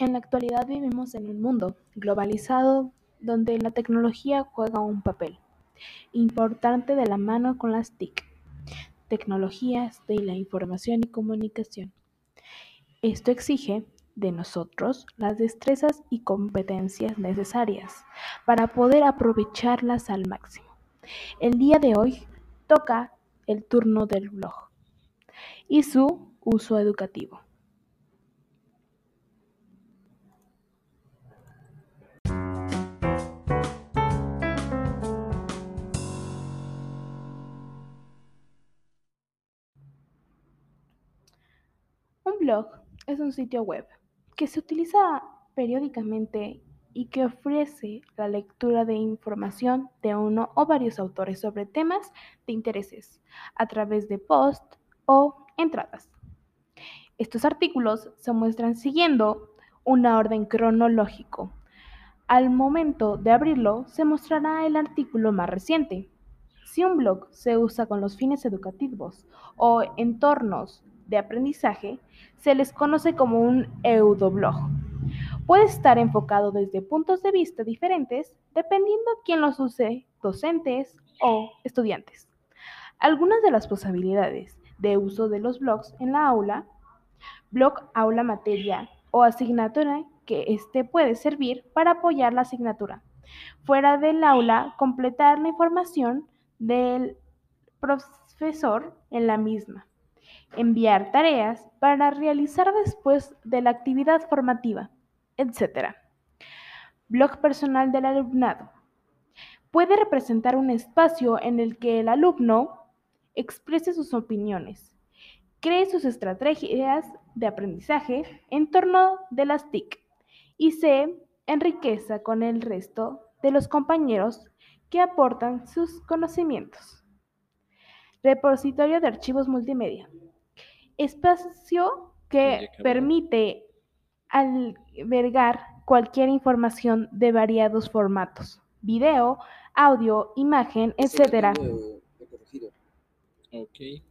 En la actualidad vivimos en un mundo globalizado donde la tecnología juega un papel importante de la mano con las TIC, tecnologías de la información y comunicación. Esto exige de nosotros las destrezas y competencias necesarias para poder aprovecharlas al máximo. El día de hoy toca el turno del blog y su uso educativo. Blog es un sitio web que se utiliza periódicamente y que ofrece la lectura de información de uno o varios autores sobre temas de intereses a través de posts o entradas. Estos artículos se muestran siguiendo una orden cronológico. Al momento de abrirlo se mostrará el artículo más reciente. Si un blog se usa con los fines educativos o entornos de aprendizaje, se les conoce como un eudoblog. Puede estar enfocado desde puntos de vista diferentes dependiendo quién los use, docentes o estudiantes. Algunas de las posibilidades de uso de los blogs en la aula, blog aula materia o asignatura que éste puede servir para apoyar la asignatura. Fuera del aula, completar la información del profesor en la misma enviar tareas para realizar después de la actividad formativa, etc. Blog personal del alumnado. Puede representar un espacio en el que el alumno exprese sus opiniones, cree sus estrategias de aprendizaje en torno de las TIC y se enriqueza con el resto de los compañeros que aportan sus conocimientos. Repositorio de archivos multimedia espacio que permite albergar cualquier información de variados formatos, video, audio, imagen, etcétera. Ok.